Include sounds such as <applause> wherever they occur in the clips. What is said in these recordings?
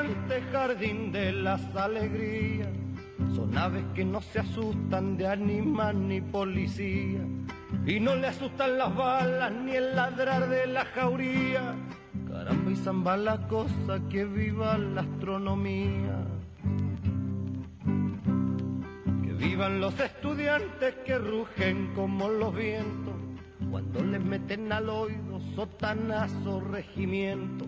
Estudiantes, jardín de las alegrías. Son aves que no se asustan de animal ni policía. Y no le asustan las balas ni el ladrar de la jauría. Caramba y zamba la cosa, que viva la astronomía. Que vivan los estudiantes que rugen como los vientos. Cuando les meten al oído sotanazo regimiento.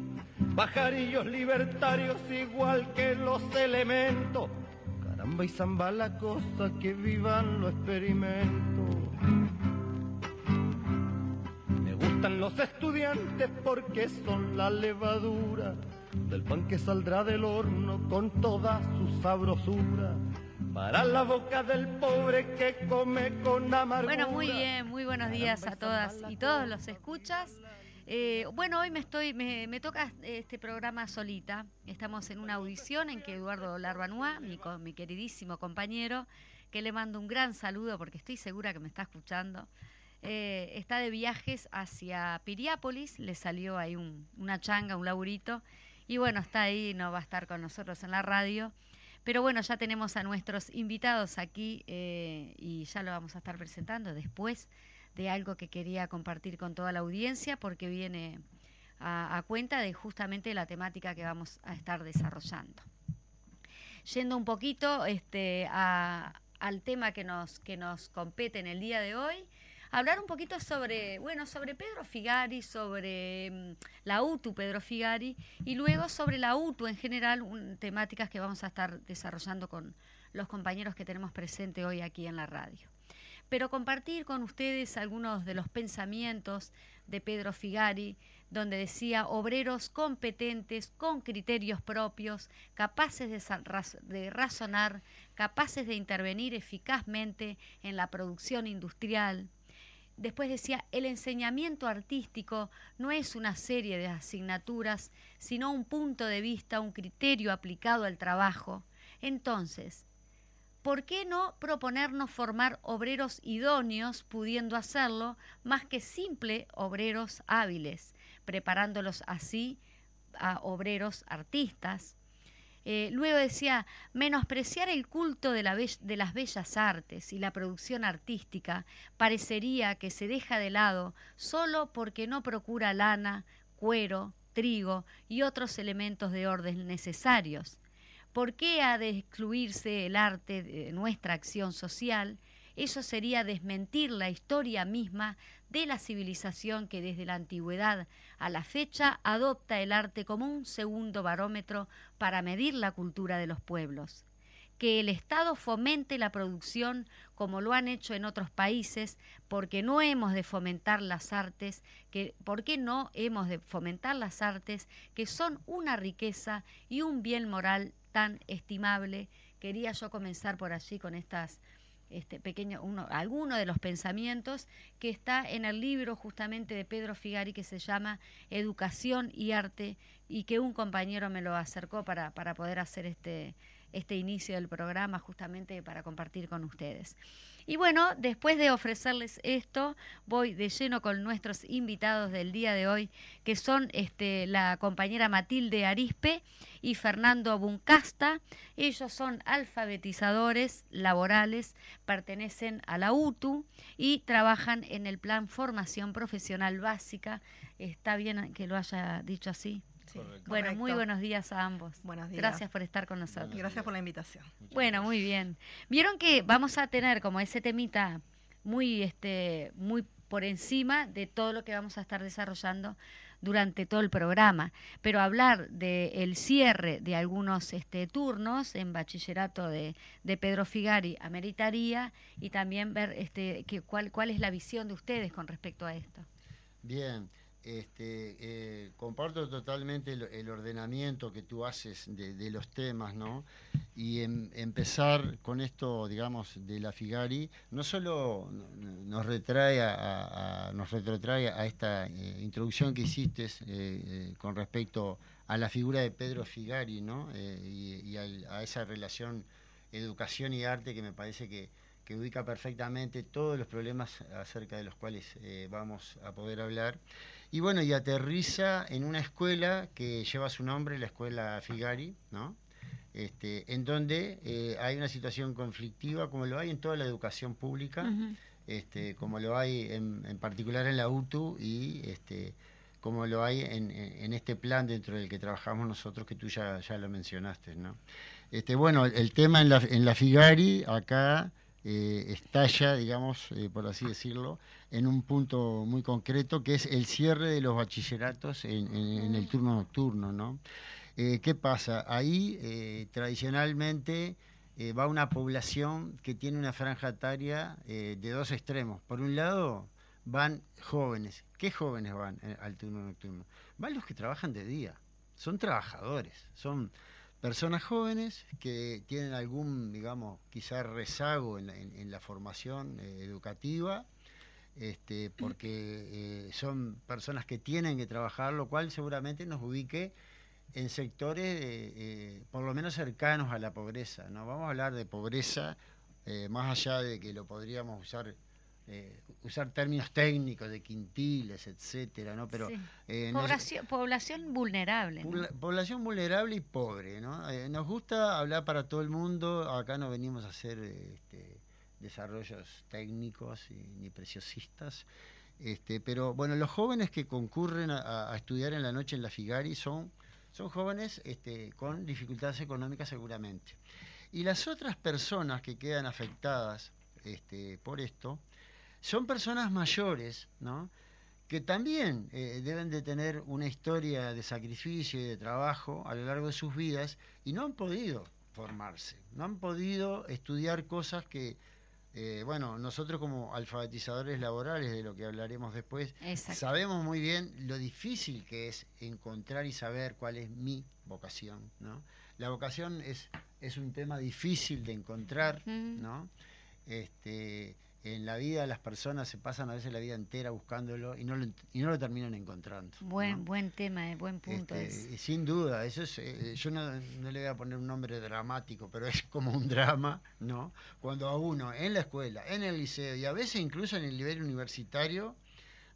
Pajarillos libertarios igual que los elementos. Caramba y zamba la cosa, que vivan los experimentos. Me gustan los estudiantes porque son la levadura del pan que saldrá del horno con toda su sabrosura. Para la boca del pobre que come con amargura. Bueno, muy bien, muy buenos días a todas y todos los escuchas. Eh, bueno, hoy me estoy, me, toca este programa solita. Estamos en una audición en que Eduardo Larbanua, mi, queridísimo compañero, que le mando un gran saludo porque estoy segura que me está escuchando, eh, está de viajes hacia Piriápolis, le salió ahí un, una changa, un laburito, y bueno, está ahí, no va a estar con nosotros en la radio. Pero bueno, ya tenemos a nuestros invitados aquí eh, y ya lo vamos a estar presentando después de algo que quería compartir con toda la audiencia porque viene a, cuenta de justamente la temática que vamos a estar desarrollando. Yendo un poquito este, a, al tema que nos, que nos compete en el día de hoy, hablar un poquito sobre, bueno, sobre Pedro Figari, sobre um, la UTU Pedro Figari y luego sobre la UTU en general, temáticas que vamos a estar desarrollando con los compañeros que tenemos presente hoy aquí en la radio pero compartir con ustedes algunos de los pensamientos de Pedro Figari, donde decía obreros competentes, con criterios propios, capaces de, razonar, capaces de intervenir eficazmente en la producción industrial. Después decía, el enseñamiento artístico no es una serie de asignaturas, sino un punto de vista, un criterio aplicado al trabajo. Entonces, ¿por qué no proponernos formar obreros idóneos pudiendo hacerlo más que simple obreros hábiles, preparándolos así a obreros artistas? Eh, luego decía, menospreciar el culto de, de las bellas artes y la producción artística parecería que se deja de lado solo porque no procura lana, cuero, trigo y otros elementos de orden necesarios. ¿Por qué ha de excluirse el arte de nuestra acción social? Eso sería desmentir la historia misma de la civilización que desde la antigüedad a la fecha adopta el arte como un segundo barómetro para medir la cultura de los pueblos. Que el Estado fomente la producción como lo han hecho en otros países, porque no hemos de fomentar las artes, que, porque no hemos de fomentar las artes que son una riqueza y un bien moral tan estimable. Quería yo comenzar por allí con estas este pequeño uno alguno de los pensamientos que está en el libro justamente de Pedro Figari que se llama Educación y arte y que un compañero me lo acercó para, para poder hacer este este inicio del programa justamente para compartir con ustedes. Y bueno, después de ofrecerles esto, voy de lleno con nuestros invitados del día de hoy, que son este, la compañera Matilde Arispe y Fernando Buncasta. Ellos son alfabetizadores laborales, pertenecen a la UTU y trabajan en el plan Formación Profesional Básica. ¿Está bien que lo haya dicho así? Sí. Bueno, Correcto. muy buenos días a ambos. Buenos días. Gracias por estar con nosotros. Gracias por la invitación. Muchas bueno, gracias. muy bien. Vieron que vamos a tener como ese temita muy, este, muy por encima de todo lo que vamos a estar desarrollando durante todo el programa, pero hablar del el cierre de algunos este, turnos en bachillerato de, de, Pedro Figari ameritaría y también ver este, que, cuál, cuál es la visión de ustedes con respecto a esto. Bien, este, eh, comparto totalmente el, ordenamiento que tú haces de, de los temas, ¿no? y em, empezar con esto, digamos, de la Figari, no solo nos retrae a, nos retrotrae a esta eh, introducción que hiciste eh, con respecto a la figura de Pedro Figari, ¿no? y, a, esa relación educación y arte que me parece que, ubica perfectamente todos los problemas acerca de los cuales vamos a poder hablar. Y bueno, y aterriza en una escuela que lleva su nombre, la escuela Figari, ¿no? Este, en donde eh, hay una situación conflictiva, como lo hay en toda la educación pública, este, como lo hay en, particular en la UTU y este, como lo hay en, este plan dentro del que trabajamos nosotros, que tú ya, ya lo mencionaste. ¿no? Este, bueno, el, tema en la, en la Figari acá eh, estalla, digamos, eh, por así decirlo, en un punto muy concreto, que es el cierre de los bachilleratos en, en el turno nocturno, ¿no? Eh, ¿Qué pasa? Ahí tradicionalmente va una población que tiene una franja etaria de dos extremos. Por un lado van jóvenes. ¿Qué jóvenes van al turno nocturno? Van los que trabajan de día. Son trabajadores. Son personas jóvenes que tienen algún, digamos, quizás rezago en la, formación educativa. Este, porque son personas que tienen que trabajar, lo cual seguramente nos ubique en sectores eh, por lo menos cercanos a la pobreza. No vamos a hablar de pobreza eh, más allá de que lo podríamos usar eh, usar términos técnicos de quintiles, etcétera, ¿no? Pero población, vulnerable. Población vulnerable y pobre, ¿no? nos gusta hablar para todo el mundo. Acá no venimos a hacer este, desarrollos técnicos ni preciosistas. Este, pero bueno, los jóvenes que concurren a, a, estudiar en la noche en la Figari son son jóvenes este, con dificultades económicas seguramente. Y las otras personas que quedan afectadas este, por esto son personas mayores, ¿no? que también eh, deben de tener una historia de sacrificio y de trabajo a lo largo de sus vidas y no han podido formarse, no han podido estudiar cosas que eh, bueno, nosotros como alfabetizadores laborales, de lo que hablaremos después, sabemos muy bien lo difícil que es encontrar y saber cuál es mi vocación, ¿no? La vocación es, es un tema difícil de encontrar, ¿no? Este, en la vida las personas se pasan a veces la vida entera buscándolo y no lo, y no lo terminan encontrando. Buen buen tema, eh, buen punto. Este, sin duda, eso es, eh, yo no, le voy a poner un nombre dramático, pero es como un drama, ¿no? Cuando a uno en la escuela, en el liceo y a veces incluso en el nivel universitario,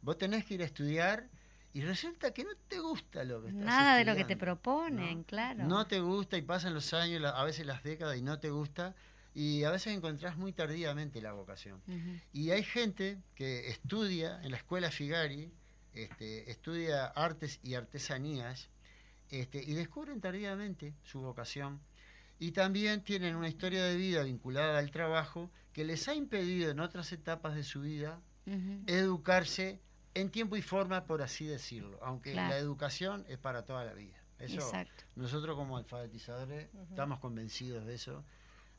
vos tenés que ir a estudiar y resulta que no te gusta lo que estás Nada de lo que te proponen, claro. No te gusta y pasan los años, a veces las décadas y no te gusta y a veces encontrás muy tardíamente la vocación. Y hay gente que estudia en la escuela Figari, este, estudia artes y artesanías, este, y descubren tardíamente su vocación. Y también tienen una historia de vida vinculada al trabajo que les ha impedido en otras etapas de su vida educarse en tiempo y forma, por así decirlo, aunque la educación es para toda la vida. Eso, nosotros como alfabetizadores estamos convencidos de eso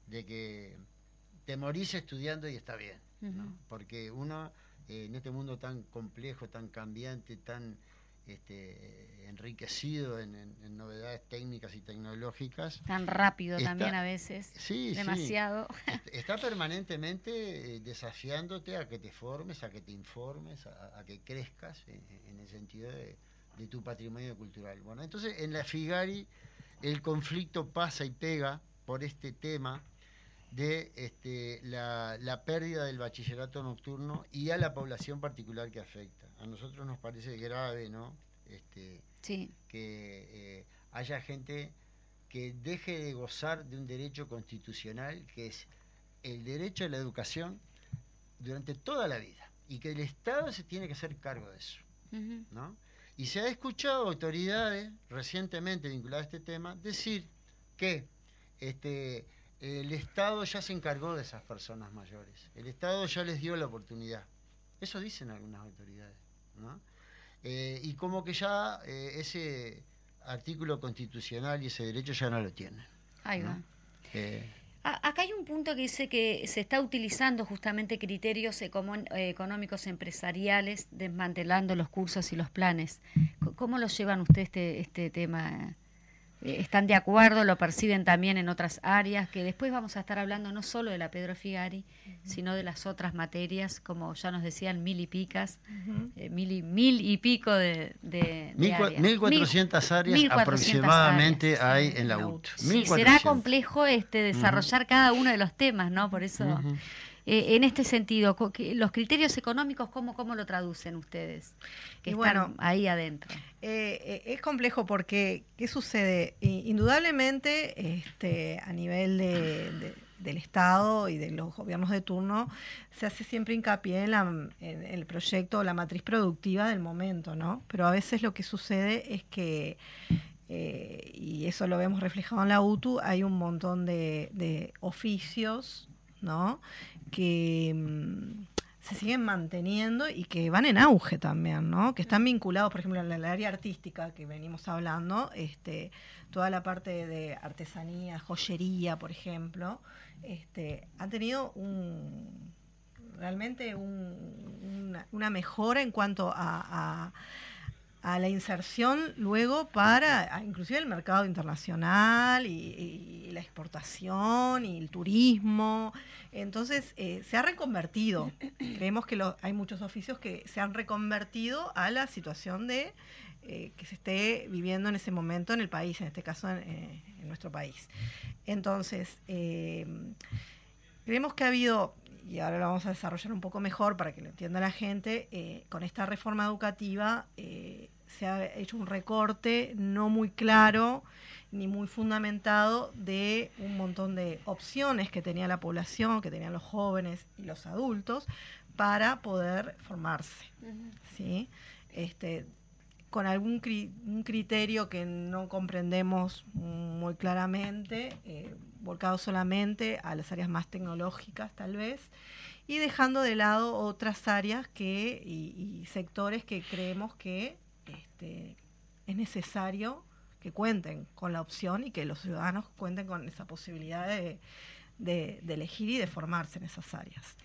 de que te morís estudiando y está bien, porque uno eh, en este mundo tan complejo, tan cambiante, tan este, enriquecido en, novedades técnicas y tecnológicas. Tan rápido también a veces. Sí, demasiado. Está permanentemente eh, desafiándote a que te formes, a que te informes, a, que crezcas en, el sentido de, de, tu patrimonio cultural. Bueno, entonces en la Figari el conflicto pasa y pega por este tema de este, la, pérdida del bachillerato nocturno y a la población particular que afecta. A nosotros nos parece grave, ¿no? Este, Que eh, haya gente que deje de gozar de un derecho constitucional que es el derecho a la educación durante toda la vida y que el Estado se tiene que hacer cargo de eso, ¿no? Y se ha escuchado autoridades recientemente vinculadas a este tema decir que este, el Estado ya se encargó de esas personas mayores. El Estado ya les dio la oportunidad. Eso dicen algunas autoridades. ¿no? Eh, y como que ya eh, ese artículo constitucional y ese derecho ya no lo tienen. Ahí va. Eh, acá hay un punto que dice que se está utilizando justamente criterios económicos empresariales, desmantelando los cursos y los planes. ¿Cómo lo llevan ustedes este, este tema? Eh, están de acuerdo, lo perciben también en otras áreas, que después vamos a estar hablando no solo de la Pedro Figari, sino de las otras materias, como ya nos decían, mil y picas, eh, mil, y, mil y pico de, de, mil, áreas. 1400 áreas aproximadamente hay en la UT. será complejo este desarrollar cada uno de los temas, ¿no? Por eso... Eh, en este sentido, los criterios económicos, ¿cómo, cómo lo traducen ustedes? Que están ahí adentro. Eh, eh, es complejo porque, ¿qué sucede? Indudablemente, este, a nivel del Estado y de los gobiernos de turno, se hace siempre hincapié en, en el proyecto, la matriz productiva del momento, ¿no? Pero a veces lo que sucede es que y eso lo vemos reflejado en la UTU, hay un montón de, de oficios ¿no? que mm, se siguen manteniendo y que van en auge también, ¿no? Que están vinculados, por ejemplo, en el área artística que venimos hablando, este, toda la parte de artesanía, joyería, por ejemplo, este, ha tenido un realmente una, mejora en cuanto a la inserción luego para inclusive el mercado internacional y, la exportación y el turismo. Entonces eh, se ha reconvertido. Creemos que hay muchos oficios que se han reconvertido a la situación de eh, que se esté viviendo en ese momento en el país, en este caso en, eh, en nuestro país. Entonces, creemos que ha habido y ahora lo vamos a desarrollar un poco mejor para que lo entienda la gente, con esta reforma educativa se ha hecho un recorte no muy claro ni muy fundamentado de un montón de opciones que tenía la población, que tenían los jóvenes y los adultos para poder formarse. ¿sí? Este, con algún un criterio que no comprendemos muy claramente, eh, volcado solamente a las áreas más tecnológicas tal vez, y dejando de lado otras áreas que, y sectores que creemos que este, es necesario que cuenten con la opción y que los ciudadanos cuenten con esa posibilidad de, de elegir y de formarse en esas áreas.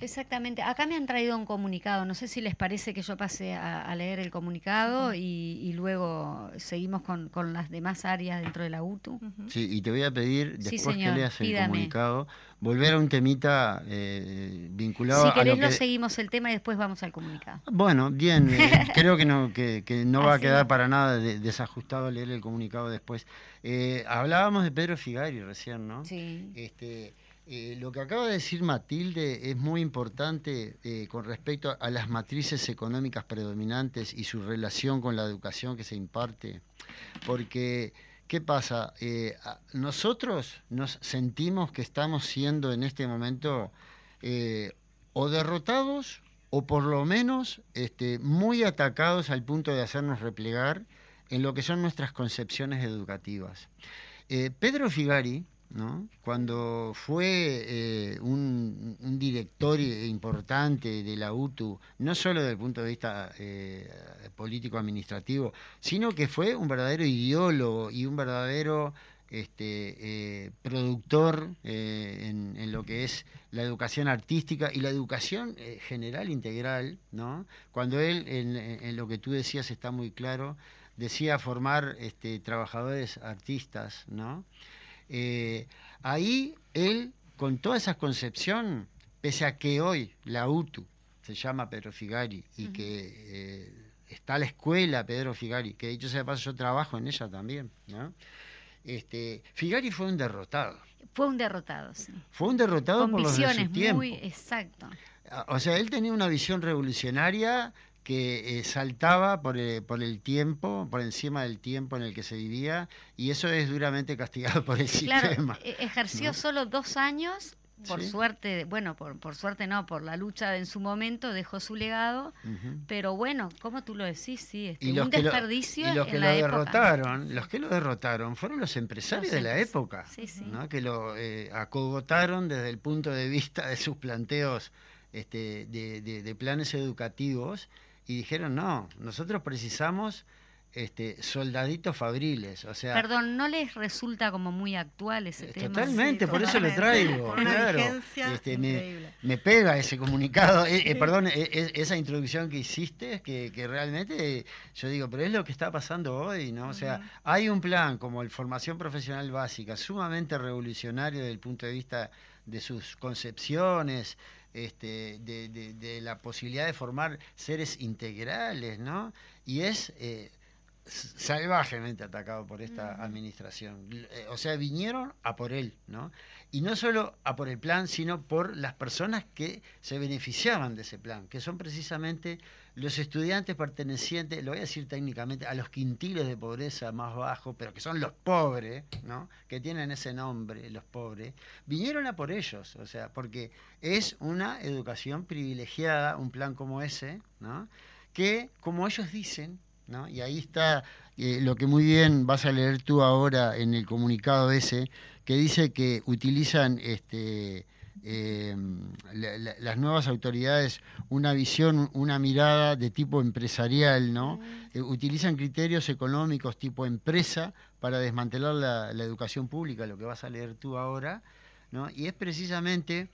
Exactamente. Acá me han traído un comunicado. No sé si les parece que yo pase a, leer el comunicado y, luego seguimos con, las demás áreas dentro de la UTU. Sí, y te voy a pedir, después que leas el comunicado, volver a un temita eh, vinculado si querés, a lo que... seguimos el tema y después vamos al comunicado. Bueno, bien. Eh, <laughs> creo que no, que, no va a quedar para nada desajustado leer el comunicado después. Eh, hablábamos de Pedro Figari recién, ¿no? Sí. Este, eh, lo que acaba de decir Matilde es muy importante eh, con respecto a las matrices económicas predominantes y su relación con la educación que se imparte, porque ¿qué pasa? Eh, nosotros nos sentimos que estamos siendo en este momento o derrotados o por lo menos este, muy atacados al punto de hacernos replegar en lo que son nuestras concepciones educativas. Pedro Figari, cuando fue eh, un, director importante de la UTU, no solo desde el punto de vista eh, político-administrativo, sino que fue un verdadero ideólogo y un verdadero este, eh, productor en, lo que es la educación artística y la educación general integral. Cuando él, en, en, lo que tú decías está muy claro, decía formar este, trabajadores artistas, ¿no? Eh, ahí él, con toda esa concepción, pese a que hoy la UTU se llama Pedro Figari y que eh, está la escuela Pedro Figari, que de hecho sea paso yo trabajo en ella también, ¿no? Este, Figari fue un derrotado. Fue un derrotado, sí. Fue un derrotado por los de su tiempo. muy exacto. O sea, él tenía una visión revolucionaria que eh, saltaba por, eh, por, el tiempo, por encima del tiempo en el que se vivía, y eso es duramente castigado por el sistema. E-, ejerció solo dos años, por suerte, bueno, por, por, suerte no, por la lucha en su momento, dejó su legado, pero bueno, como tú lo decís, sí, este, un desperdicio. y los que lo derrotaron, los que lo derrotaron fueron los empresarios de la época, que lo eh, acogotaron desde el punto de vista de sus planteos este, de, de planes educativos y dijeron, no, nosotros precisamos este, soldaditos fabriles. O sea, Perdón, ¿no les resulta como muy actual ese eh, tema? Totalmente, Sí, por eso lo traigo. Claro. Este, me, me pega ese comunicado, eh, eh, perdón, eh, esa introducción que hiciste, que, que realmente yo digo, pero es lo que está pasando hoy, ¿no? O sea, hay un plan como el formación profesional básica, sumamente revolucionario desde el punto de vista de sus concepciones, este, de, de- de la posibilidad de formar seres integrales, ¿no? Y es eh, salvajemente atacado por esta administración. Eh, O sea, vinieron a por él, ¿no? Y no solo a por el plan, sino por las personas que se beneficiaban de ese plan, que son precisamente los estudiantes pertenecientes, lo voy a decir técnicamente, a los quintiles de pobreza más bajos, pero que son los pobres, ¿no? Que tienen ese nombre, los pobres, vinieron a por ellos, o sea, porque es una educación privilegiada, un plan como ese, ¿no? Que, como ellos dicen, ¿no? Y ahí está eh, lo que muy bien vas a leer tú ahora en el comunicado ese, que dice que utilizan este, eh, la- la- las nuevas autoridades una visión, una mirada de tipo empresarial, ¿no? Eh, utilizan criterios económicos tipo empresa para desmantelar la, la educación pública, lo que vas a leer tú ahora, ¿no? Y es precisamente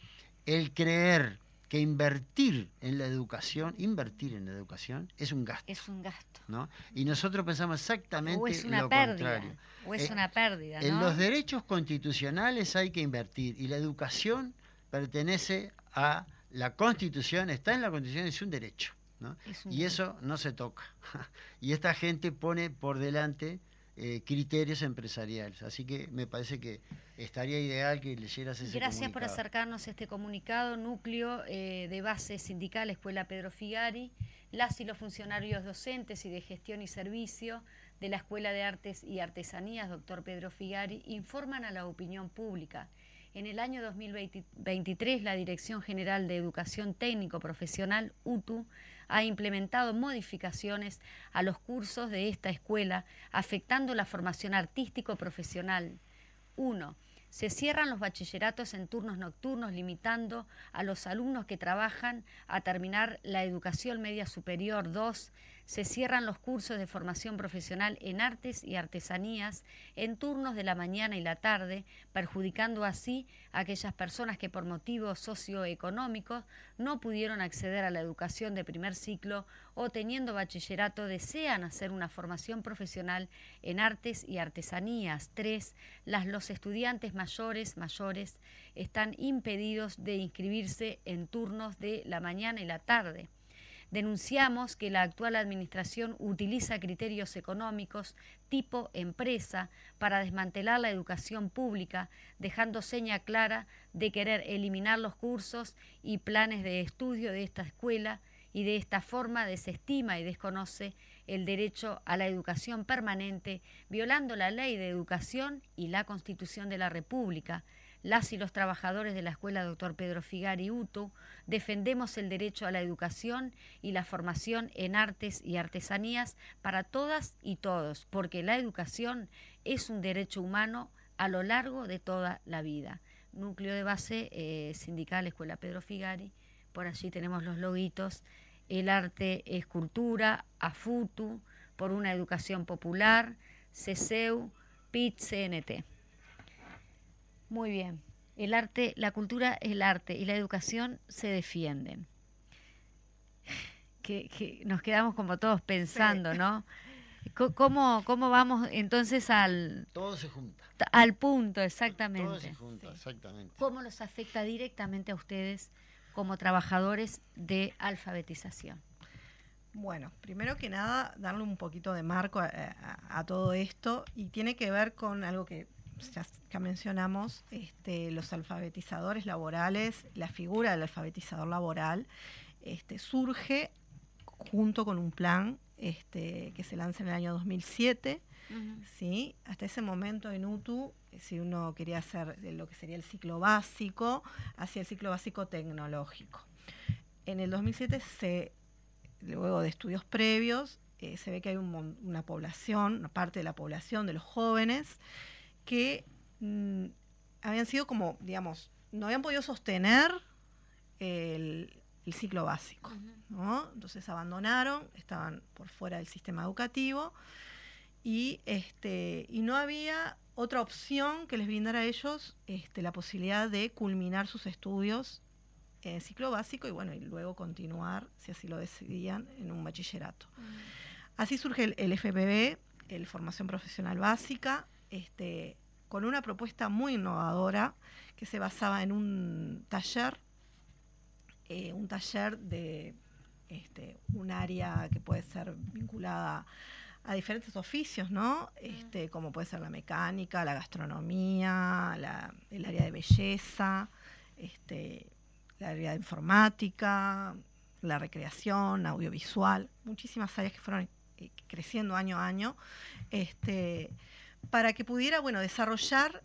el creer que invertir en la educación, invertir en la educación es un gasto, Es un gasto. ¿no? Y nosotros pensamos exactamente O es una lo pérdida. contrario. O es Eh, una pérdida, En los derechos constitucionales hay que invertir y la educación pertenece a la Constitución, está en la Constitución, es un derecho. ¿no? Es un Y eso no se toca. <laughs> y esta gente pone por delante eh, criterios empresariales. Así que me parece que estaría ideal que leyeras ese Gracias por acercarnos a este comunicado. Núcleo eh, de base sindical Escuela Pedro Figari. Las y los funcionarios docentes y de gestión y servicio de la Escuela de Artes y Artesanías, doctor Pedro Figari, informan a la opinión pública. En el año 2023, la Dirección General de Educación Técnico Profesional, UTU, ha implementado modificaciones a los cursos de esta escuela, afectando la formación artístico-profesional. 1. Se cierran los bachilleratos en turnos nocturnos, limitando a los alumnos que trabajan a terminar la educación media superior. 2. Se cierran los cursos de formación profesional en artes y artesanías en turnos de la mañana y la tarde, perjudicando así a aquellas personas que por motivos socioeconómicos no pudieron acceder a la educación de primer ciclo o teniendo bachillerato desean hacer una formación profesional en artes y artesanías. 3. Las, los estudiantes mayores, mayores están impedidos de inscribirse en turnos de la mañana y la tarde. Denunciamos que la actual administración utiliza criterios económicos tipo empresa para desmantelar la educación pública, dejando seña clara de querer eliminar los cursos y planes de estudio de esta escuela y de esta forma desestima y desconoce el derecho a la educación permanente, violando la ley de educación y la Constitución de la República. Las y los trabajadores de la Escuela Dr. Pedro Figari UTU defendemos el derecho a la educación y la formación en artes y artesanías para todas y todos, porque la educación es un derecho humano a lo largo de toda la vida. Núcleo de base eh, sindical Escuela Pedro Figari, por allí tenemos los loguitos, el arte es cultura, AFUTU, por una educación popular, CESEU, PIT, CNT. Muy bien. El arte, la cultura es el arte y la educación se defienden. Que, que nos quedamos como todos pensando, ¿no? ¿Cómo, ¿Cómo vamos entonces al, Todo se junta. al punto Todo exactamente? se junta, exactamente. ¿Cómo los afecta directamente a ustedes como trabajadores de alfabetización? Bueno, primero que nada, darle un poquito de marco a, a- a todo esto y tiene que ver con algo que ya, ya mencionamos, este, los alfabetizadores laborales, la figura del alfabetizador laboral este, surge junto con un plan este, que se lanza en el año 2007. ¿sí? Hasta ese momento en UTU, si uno quería hacer lo que sería el ciclo básico, hacía el ciclo básico tecnológico. En el 2007, se, luego de estudios previos, eh, se ve que hay un una población, una parte de la población de los jóvenes, que mm, habían sido como, digamos, no habían podido sostener el, el ciclo básico. ¿no? Entonces abandonaron, estaban por fuera del sistema educativo y, este, y no había otra opción que les brindara a ellos este, la posibilidad de culminar sus estudios en ciclo básico y bueno, y luego continuar, si así lo decidían, en un bachillerato. Así surge el, el, FPB, el Formación Profesional Básica, este, con una propuesta muy innovadora que se basaba en un taller, eh, un taller de este, un área que puede ser vinculada a diferentes oficios, ¿no? Este, como puede ser la mecánica, la gastronomía, el área de belleza, este, la área de informática, la recreación, audiovisual, muchísimas áreas que fueron eh, creciendo año a año, este, para que pudiera, bueno, desarrollar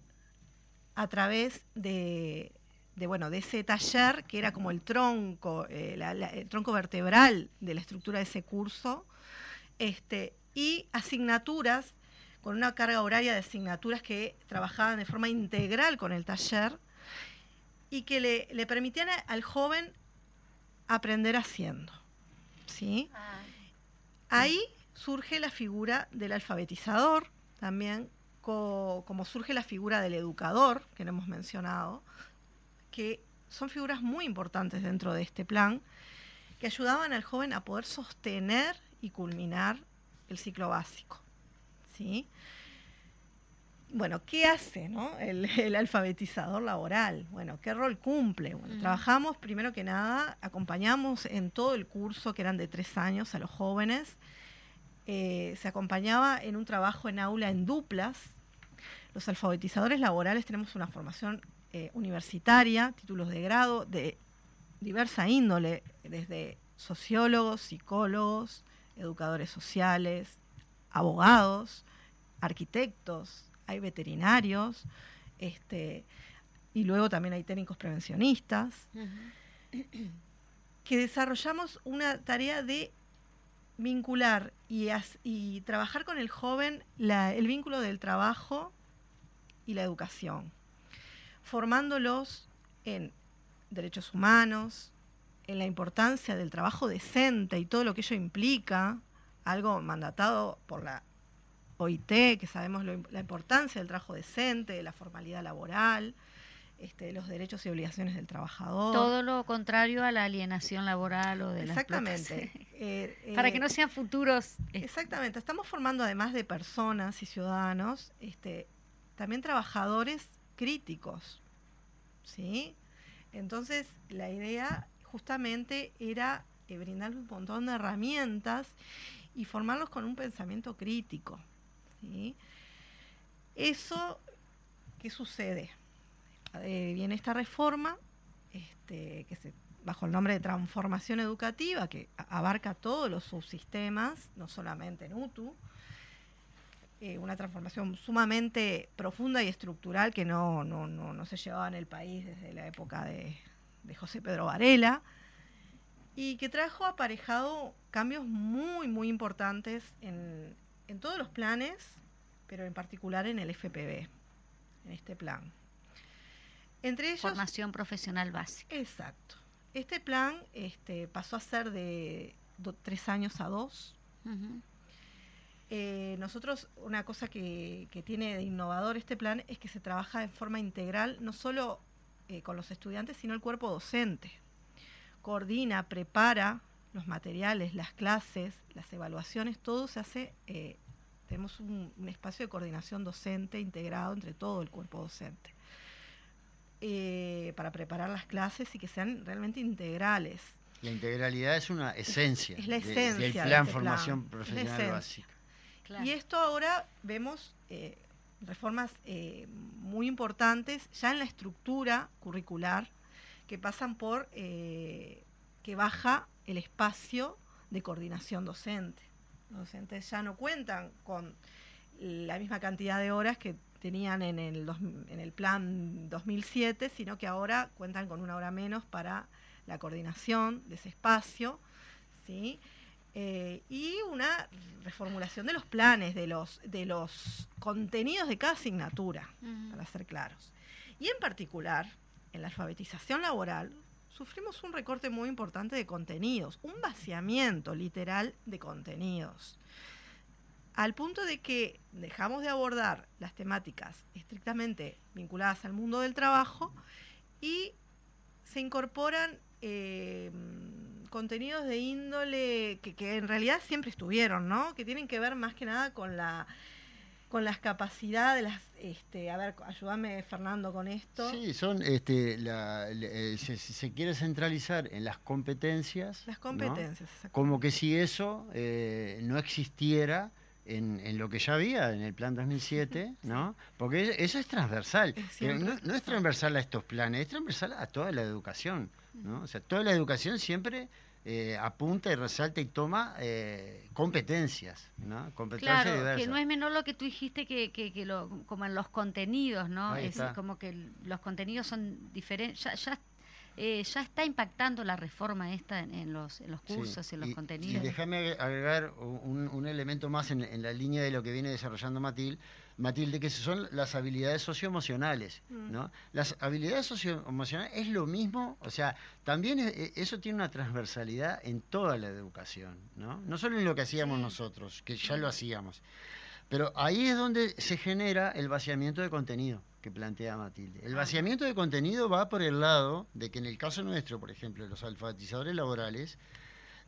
a través de, bueno, de ese taller que era como el tronco, eh, el tronco vertebral de la estructura de ese curso, este, y asignaturas con una carga horaria de asignaturas que trabajaban de forma integral con el taller y que le, le permitían al joven aprender haciendo. ¿sí? Ah. Ahí surge la figura del alfabetizador, también como surge la figura del educador, que no hemos mencionado, que son figuras muy importantes dentro de este plan, que ayudaban al joven a poder sostener y culminar el ciclo básico. ¿sí? Bueno, ¿qué hace el, alfabetizador laboral? Bueno, ¿qué rol cumple? Bueno, Trabajamos, primero que nada, acompañamos en todo el curso, que eran de tres años, a los jóvenes. Eh, se acompañaba en un trabajo en aula en duplas. Los alfabetizadores laborales tenemos una formación eh, universitaria, títulos de grado de diversa índole, desde sociólogos, psicólogos, educadores sociales, abogados, arquitectos, hay veterinarios, este, y luego también hay técnicos prevencionistas, que desarrollamos una tarea de vincular y, trabajar con el joven el vínculo del trabajo y la educación, formándolos en derechos humanos, en la importancia del trabajo decente y todo lo que ello implica, algo mandatado por la OIT, que sabemos la importancia del trabajo decente, de la formalidad laboral, este, los derechos y obligaciones del trabajador. Todo lo contrario a la alienación laboral o de Exactamente. <laughs> Eh, Para que no sean futuros. Eh. Exactamente. Estamos formando además de personas y ciudadanos, este, también trabajadores críticos. ¿Sí? Entonces, la idea justamente era eh, brindarles un montón de herramientas y formarlos con un pensamiento crítico. Eso, ¿qué sucede? Eh, viene esta reforma, este, que bajo el nombre de transformación educativa, que abarca todos los subsistemas, no solamente en UTU, eh, una transformación sumamente profunda y estructural que no, no, se llevaba en el país desde la época de, de José Pedro Varela, y que trajo aparejado cambios muy, muy importantes en, en todos los planes, pero en particular en el FPB, en este plan. Entre ellos, Formación profesional básica. Exacto. Este plan este, pasó a ser de tres años a dos. Eh, nosotros, una cosa que, tiene de innovador este plan es que se trabaja en forma integral, no solo eh, con los estudiantes, sino el cuerpo docente. Coordina, prepara los materiales, las clases, las evaluaciones, todo se hace, eh, tenemos un, espacio de coordinación docente integrado entre todo el cuerpo docente, eh, para preparar las clases y que sean realmente integrales. La integralidad es una esencia, es la esencia del plan este formación profesional básica. Y esto ahora vemos eh, reformas muy importantes ya en la estructura curricular que pasan por que baja el espacio de coordinación docente. Los docentes ya no cuentan con la misma cantidad de horas que tenían en el, en el plan 2007, sino que ahora cuentan con una hora menos para la coordinación de ese espacio, ¿sí? Eh, y una reformulación de los planes, de los, de los contenidos de cada asignatura, para ser claros. Y en particular, en la alfabetización laboral, sufrimos un recorte muy importante de contenidos, un vaciamiento literal de contenidos. Al punto de que dejamos de abordar las temáticas estrictamente vinculadas al mundo del trabajo y se incorporan eh, contenidos de índole que, que, en realidad siempre estuvieron, ¿no? Que tienen que ver más que nada con la con las capacidades, las, este, a ver, ayúdame Fernando con esto. Sí, son, este, la, eh, se, se, quiere centralizar en las competencias. Las competencias, ¿no? Como que si eso eh, no existiera en, en, lo que ya había en el plan 2007, <laughs> ¿no? Porque eso es transversal. Es no, no, es transversal a estos planes, es transversal a toda la educación, ¿no? O sea, toda la educación siempre eh, apunta y resalta y toma eh, competencias, ¿no? Competencias claro, diversas. que no es menor lo que tú dijiste que, que, que lo, como en los contenidos, ¿no? Ahí Es está. como que los contenidos son diferentes. Ya, ya, eh, ya está impactando la reforma esta en, en los, en los cursos Sí, y en los y- contenidos. Y déjame agregar un, un elemento más en, en la línea de lo que viene desarrollando Matil, Matilde, que son las habilidades socioemocionales. Mm. ¿no? Las habilidades socioemocionales es lo mismo, o sea, también es- e- eso tiene una transversalidad en toda la educación, ¿no? No solo en lo que hacíamos Sí. nosotros, que ya lo hacíamos. Pero ahí es donde se genera el vaciamiento de contenido que plantea Matilde. El vaciamiento de contenido va por el lado de que en el caso nuestro, por ejemplo, los alfabetizadores laborales,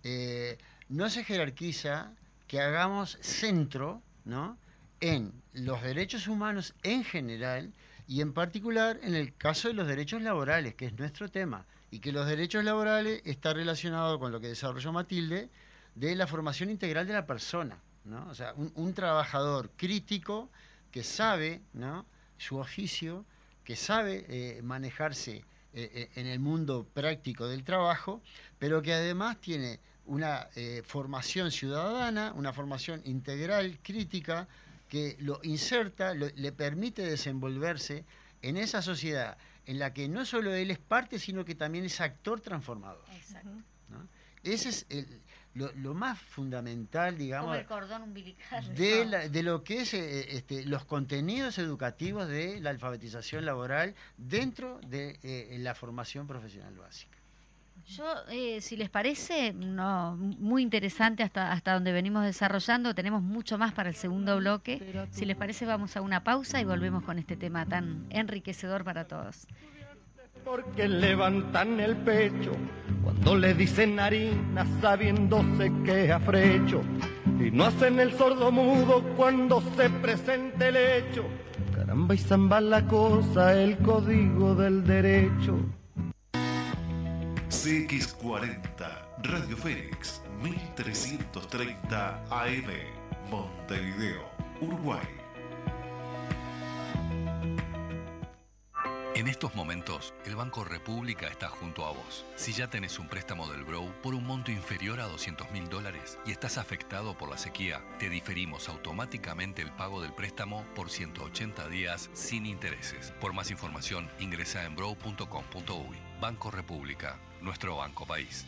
eh, no se jerarquiza que hagamos centro ¿no? en los derechos humanos en general y en particular en el caso de los derechos laborales, que es nuestro tema, y que los derechos laborales está relacionado con lo que desarrolló Matilde de la formación integral de la persona, ¿no? O sea, un, un trabajador crítico que sabe, ¿no? Su oficio, que sabe eh, manejarse eh, eh, en el mundo práctico del trabajo, pero que además tiene una formación ciudadana, una formación integral, crítica, que lo inserta, lo- le permite desenvolverse en esa sociedad en la que no solo él es parte, sino que también es actor transformador. Exacto. ¿no? Ese es el- lo, lo más fundamental, Como digamos, el cordón umbilical. de, la- de lo que es eh, este, los contenidos educativos de la alfabetización laboral dentro de eh, la formación profesional básica. Yo, eh, si les parece, no, muy interesante hasta, hasta donde venimos desarrollando. Tenemos mucho más para el segundo bloque. Si les parece, vamos a una pausa y volvemos con este tema tan enriquecedor para todos. Porque levantan el pecho cuando le dicen harina sabiéndose que afrecho y no hacen el sordo mudo cuando se presente el hecho. Caramba y zamba la cosa, el código del derecho. CX40, Radio Fénix, 1330 AM, Montevideo, Uruguay. En estos momentos, el Banco República está junto a vos. Si ya tenés un préstamo del Brow por un monto inferior a 200 mil dólares y estás afectado por la sequía, te diferimos automáticamente el pago del préstamo por 180 días sin intereses. Por más información, ingresa en brow.com.uy. Banco República, nuestro banco país.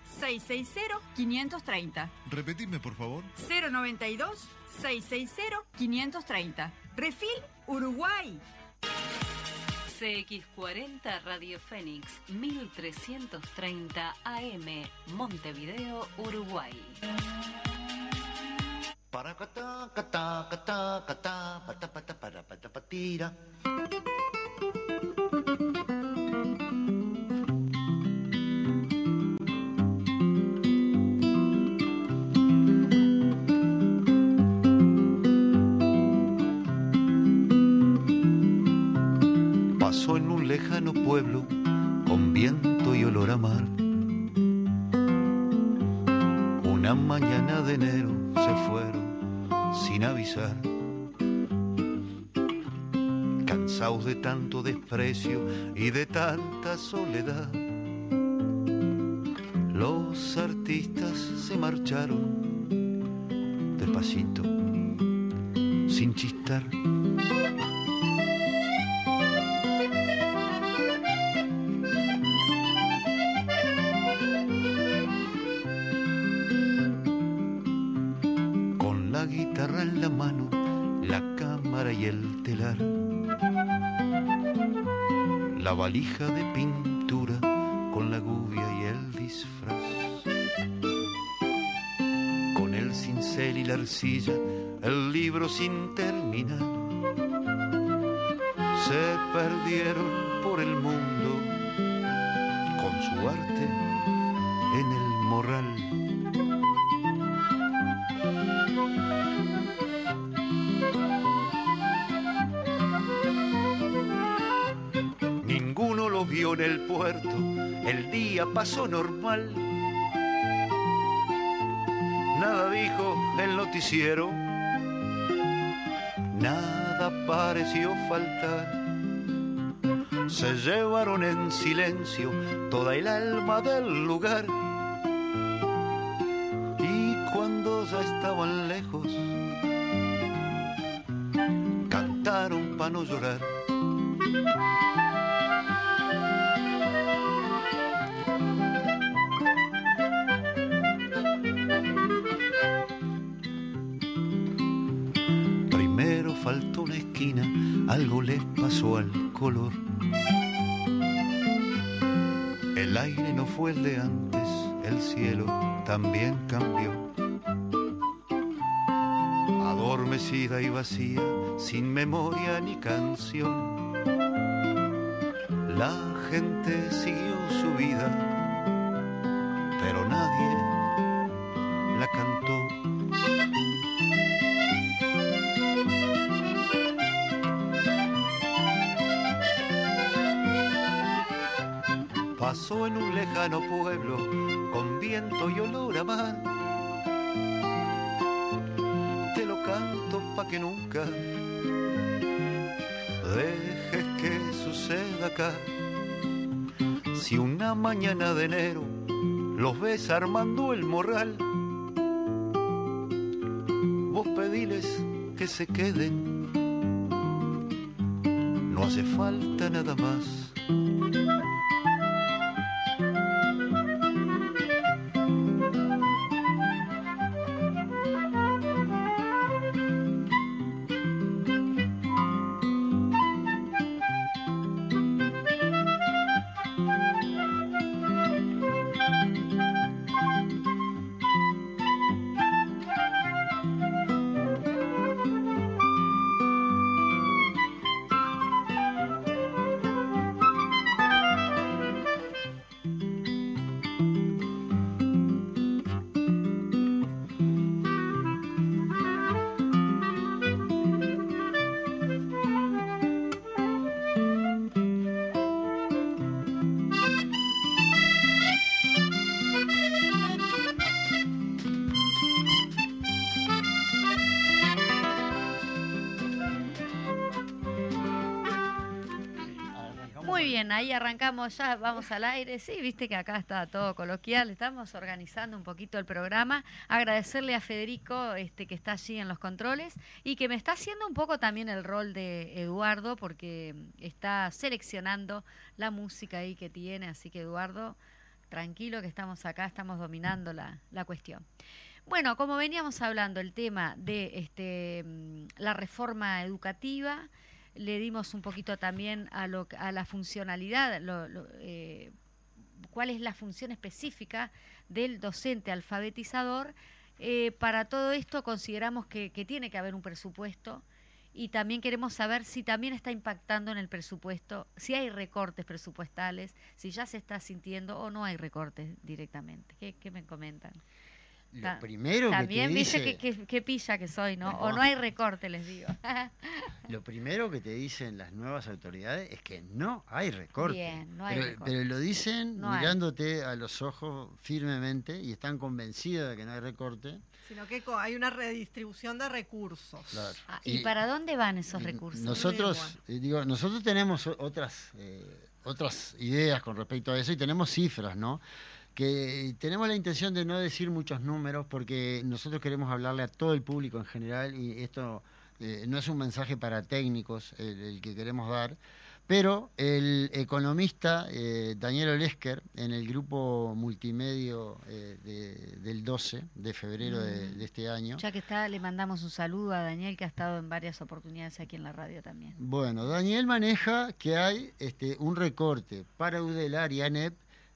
660 530. Repetime, por favor. 092 660 530. Refil Uruguay. CX40 Radio Fénix 1330 AM Montevideo, Uruguay. Para catá, catá, catá, para, pueblo con viento y olor a mar. Una mañana de enero se fueron sin avisar. Cansados de tanto desprecio y de tanta soledad. Los artistas se marcharon despacito, sin chistar. La valija de pintura con la gubia y el disfraz. Con el cincel y la arcilla, el libro sin terminar. Se perdieron por el mundo con su arte el día pasó normal. Nada dijo el noticiero, nada pareció faltar. Se llevaron en silencio toda el alma del lugar. Algo les pasó al color. El aire no fue el de antes, el cielo también cambió. Adormecida y vacía, sin memoria ni canción. La gente siguió su vida, pueblo con viento y olor a mar. Te lo canto pa' que nunca dejes que suceda acá. Si una mañana de enero los ves armando el morral, vos pediles que se queden. No hace falta nada más. Ahí arrancamos ya, vamos al aire. Sí, viste que acá está todo coloquial, estamos organizando un poquito el programa. Agradecerle a Federico este, que está allí en los controles y que me está haciendo un poco también el rol de Eduardo porque está seleccionando la música ahí que tiene. Así que Eduardo, tranquilo que estamos acá, estamos dominando la, la cuestión. Bueno, como veníamos hablando, el tema de este, mm, la reforma educativa, le dimos un poquito también a, lo, a la funcionalidad, lo, lo, eh, cuál es la función específica del docente alfabetizador. Eh, para todo esto consideramos que, que, tiene que haber un presupuesto y también queremos saber si también está impactando en el presupuesto, si hay recortes presupuestales, si ya se está sintiendo o no hay recortes directamente. ¿Qué, qué me comentan? Lo Ta primero También que te dice dice... que, que, que, pilla que soy, ¿no? O no hay recorte, les digo. <laughs> lo primero que te dicen las nuevas autoridades es que no hay recorte. Bien, no hay pero, recorte. pero lo dicen No mirándote a los ojos firmemente y están convencidos de que no hay recorte. Sino que hay una redistribución de recursos. Claro. Ah, ¿Y, ¿Y, para dónde van esos recursos? Nosotros, eh, digo, nosotros tenemos otras, eh, otras ideas con respecto a eso y tenemos cifras, ¿no? Que tenemos la intención de no decir muchos números porque nosotros queremos hablarle a todo el público en general y esto eh, no es un mensaje para técnicos el, el que queremos dar, pero el economista eh, Daniel Olesker, en el grupo multimedio eh, de- del 12 de febrero de, Mm. de este año, Ya que está, le mandamos un saludo a Daniel, que ha estado en varias oportunidades aquí en la radio también. Bueno, Daniel maneja que hay este, un recorte para Udelar y ANEP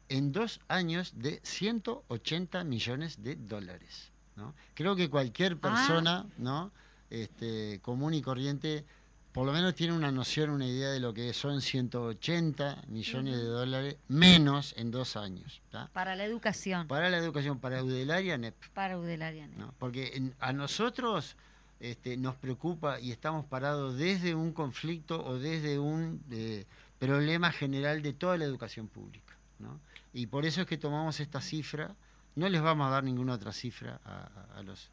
en dos años de 180 millones de dólares. ¿no? Creo que cualquier persona ¿no? este, común y corriente por lo menos tiene una noción, una idea de lo que son 180 millones de dólares menos en dos años. ¿tá? Para la educación, Para la educación, para Udelar y ANEP. para Udelaria. ¿no? Porque en- a nosotros este, nos preocupa y estamos parados desde un conflicto o desde un eh, problema general de toda la educación pública. ¿no? Y por eso es que tomamos esta cifra. No les vamos a dar ninguna otra cifra a, los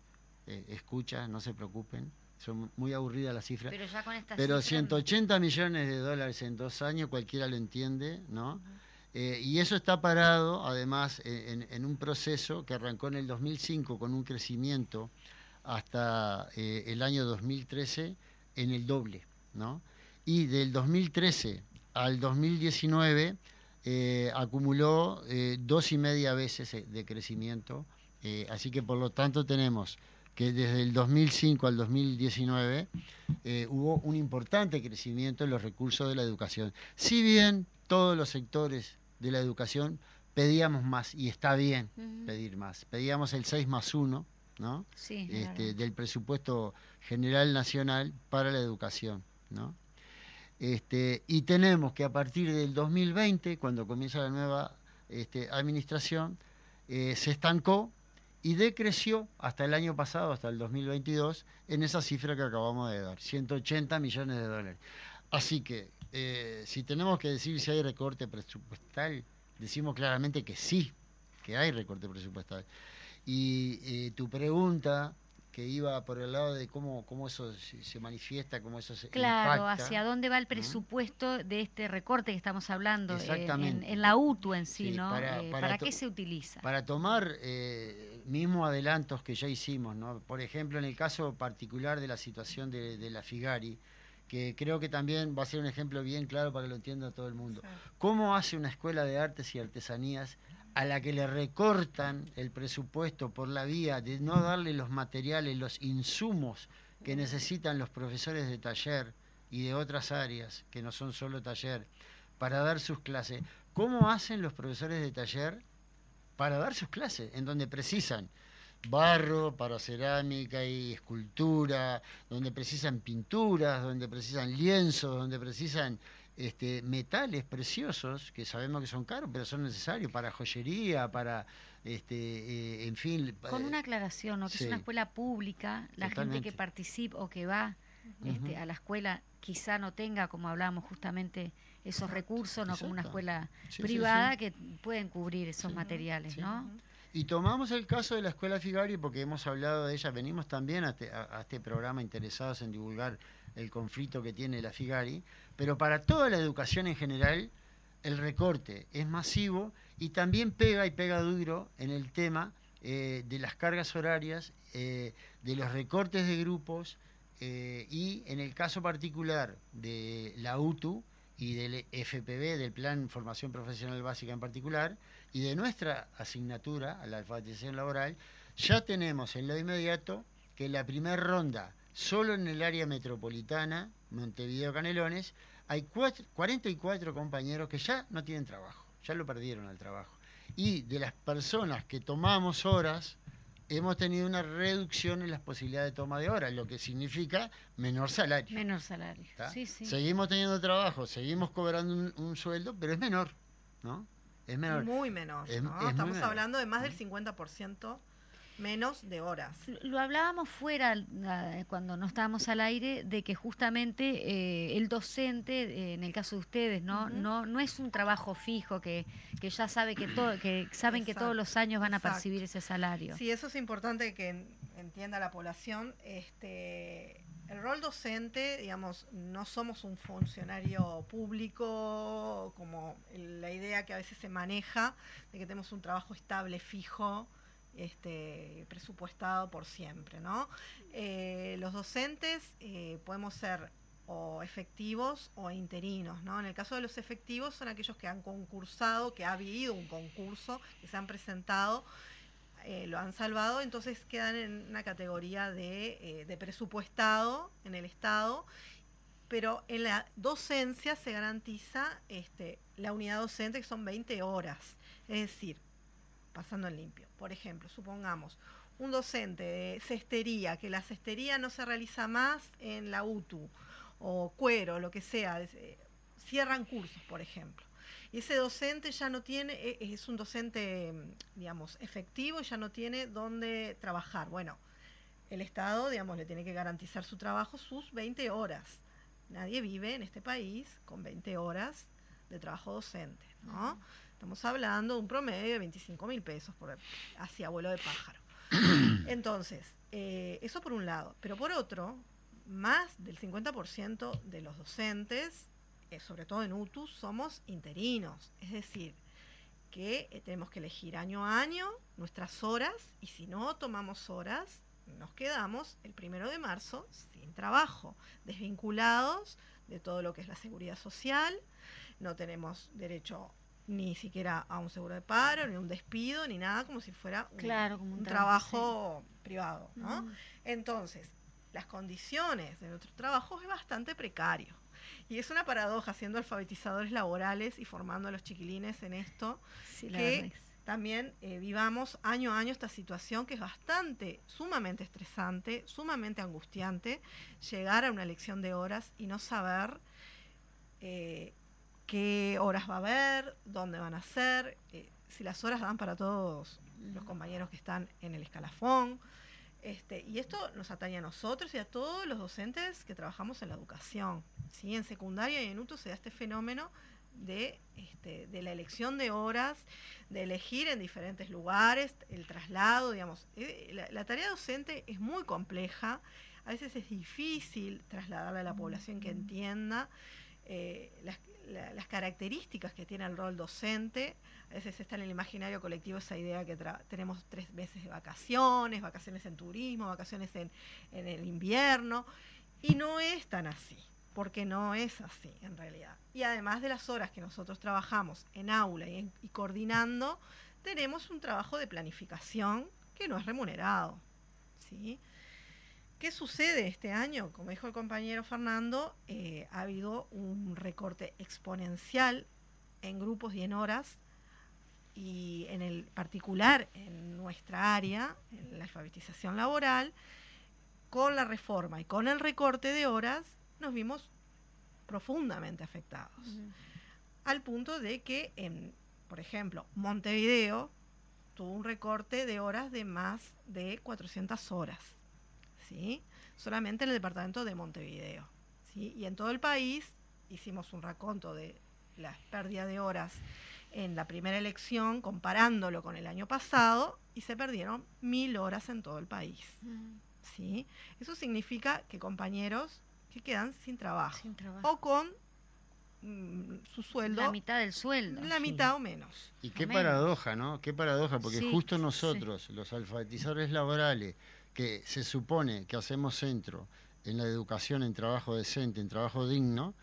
eh, escuchas, no se preocupen. Son muy aburridas las cifras. Pero ya con esta Pero cifra- 180 millones de dólares en dos años, cualquiera lo entiende, ¿no? Eh, y eso está parado, además, en, en un proceso que arrancó en el 2005 con un crecimiento hasta eh, el año 2013 en el doble, ¿no? Y del 2013 al 2019 eh, acumuló eh, dos y media veces eh, de crecimiento, eh, así que por lo tanto tenemos que desde el 2005 al 2019 eh, hubo un importante crecimiento en los recursos de la educación. Si bien todos los sectores de la educación pedíamos más, y está bien pedir más, pedíamos el 6 más 1, ¿no? Sí, Este, del presupuesto general nacional para la educación, ¿no? Este, y tenemos que a partir del 2020, cuando comienza la nueva este, administración, eh, se estancó y decreció hasta el año pasado, hasta el 2022, en esa cifra que acabamos de dar, 180 millones de dólares. Así que, eh, si tenemos que decir si hay recorte presupuestal, decimos claramente que sí, que hay recorte presupuestal. Y eh, tu pregunta, que iba por el lado de cómo, cómo eso se, se manifiesta, cómo eso se Claro, impacta. hacia dónde va el presupuesto de este recorte que estamos hablando en- Exactamente. En, en la UTU en sí, Sí, ¿no? para- Eh, para ¿Para, to- qué se utiliza? Para tomar eh, mismos adelantos que ya hicimos, ¿no? Por ejemplo, en el caso particular de la situación de, de la Figari, que creo que también va a ser un ejemplo bien claro para que lo entienda todo el mundo. ¿Cómo hace una escuela de artes y artesanías a la que le recortan el presupuesto por la vía de no darle los materiales, los insumos que necesitan los profesores de taller y de otras áreas, que no son solo taller, para dar sus clases? ¿Cómo hacen los profesores de taller para dar sus clases, en donde precisan barro para cerámica y escultura, donde precisan pinturas, donde precisan lienzos, donde precisan este, metales preciosos, que sabemos que son caros, pero son necesarios para joyería, para, este, eh, en fin... Con eh, una aclaración, ¿no? que sí. es una escuela pública, la gente que participa o que va este, a la escuela quizá no tenga, como hablábamos justamente, esos recursos, no como una escuela Sí, privada sí. que pueden cubrir esos materiales, ¿no? Y tomamos el caso de la Escuela Figari porque hemos hablado de ella, venimos también a este, a- a este programa interesados en divulgar el conflicto que tiene la Figari, pero para toda la educación en general el recorte es masivo y también pega y pega duro en el tema eh, de las cargas horarias, eh, de los recortes de grupos eh, y en el caso particular de la UTU y del FPB, del Plan Formación Profesional Básica en particular, y de nuestra asignatura a la alfabetización laboral, ya tenemos en lo inmediato que la primera ronda, solo en el área metropolitana, Montevideo Canelones, hay cuatro- 44 compañeros que ya no tienen trabajo, ya lo perdieron al trabajo. Y de las personas que tomamos horas, hemos tenido una reducción en las posibilidades de toma de horas, lo que significa menor salario. Menor salario. Sí, sí. Seguimos teniendo trabajo, seguimos cobrando un, un sueldo, pero es menor, ¿no? Es menor. Muy menos, Es- ¿no? es muy Estamos menor. hablando de más del 50% menos de horas. Lo hablábamos fuera cuando no estábamos al aire de que justamente eh, el docente, eh, en el caso de ustedes, no, no, no es un trabajo fijo que, que ya sabe que todo, que saben que todos los años van a exacto. percibir ese salario. Sí, eso es importante que en- entienda la población. Este, El rol docente, digamos, no somos un funcionario público como la idea que a veces se maneja de que tenemos un trabajo estable, fijo, este, presupuestado por siempre. Eh, los docentes eh, podemos ser o efectivos o interinos, ¿no? En el caso de los efectivos son aquellos que han concursado, que ha habido un concurso, que se han presentado, eh, lo han salvado, entonces quedan en una categoría de, de presupuestado en el Estado pero en la docencia se garantiza este, la unidad docente que son 20 horas. Es decir, pasando en limpio. Por ejemplo, supongamos un docente de cestería, que la cestería no se realiza más en la UTU o cuero, lo que sea, eh, cierran cursos, por ejemplo. Y ese docente ya no tiene, e, es un docente, digamos, efectivo, ya no tiene dónde trabajar. Bueno, el Estado, digamos, le tiene que garantizar su trabajo sus 20 horas. Nadie vive en este país con 20 horas de trabajo docente, ¿no? Estamos hablando de un promedio de 25 mil pesos por hacia vuelo de pájaro. <clears throat> Entonces, eh, eso por un lado. Pero por otro, más del 50% de los docentes, eh, sobre todo en UTU, somos interinos. Es decir, que eh, tenemos que elegir año a año nuestras horas y si no tomamos horas, nos quedamos el primero de marzo sin trabajo, desvinculados de todo lo que es la seguridad social, no tenemos derecho ni siquiera a un seguro de paro, ni un despido, ni nada, como si fuera un, trabajo, privado. ¿no? Entonces, las condiciones de nuestro trabajo es bastante precario. Y es una paradoja siendo alfabetizadores laborales y formando a los chiquilines en esto, que también eh, vivamos año a año esta situación que es bastante, sumamente estresante, sumamente angustiante, llegar a una elección de horas y no saber eh, qué horas va a haber, dónde van a ser, eh, si las horas dan para todos los compañeros que están en el escalafón. Este, y esto nos atañe a nosotros y a todos los docentes que trabajamos en la educación. ¿sí? En secundaria y en UTU se da este fenómeno de, este, de la elección de horas, de elegir en diferentes lugares, el traslado, digamos. Eh, la, tarea docente es muy compleja, a veces es difícil trasladarla a la población que entienda. Eh, las, las características que tiene el rol docente. A veces está en el imaginario colectivo esa idea que tenemos tres meses de vacaciones, vacaciones en turismo, vacaciones en, el invierno, y no es tan así, porque no es así en realidad. Y además de las horas que nosotros trabajamos en aula y, y coordinando, tenemos un trabajo de planificación que no es remunerado. ¿sí? ¿Qué sucede este año? Como dijo el compañero Fernando, eh, ha habido un recorte exponencial en grupos y en horas, y en el particular en nuestra área, en la alfabetización laboral, con la reforma y con el recorte de horas, nos vimos profundamente afectados. Al punto de que, en, por ejemplo, Montevideo tuvo un recorte de horas de más de 400 horas solamente en el departamento de Montevideo. Y en todo el país hicimos un raconto de la pérdida de horas en la primera elección, comparándolo con el año pasado, y se perdieron mil horas en todo el país. Mm. ¿sí? Eso significa que compañeros que quedan sin trabajo, o con mm, su sueldo. La mitad del sueldo. La mitad o menos. Y qué paradoja, ¿no? Qué paradoja, porque justo nosotros, los alfabetizadores laborales, que se supone que hacemos centro en la educación, en trabajo decente, en trabajo digno,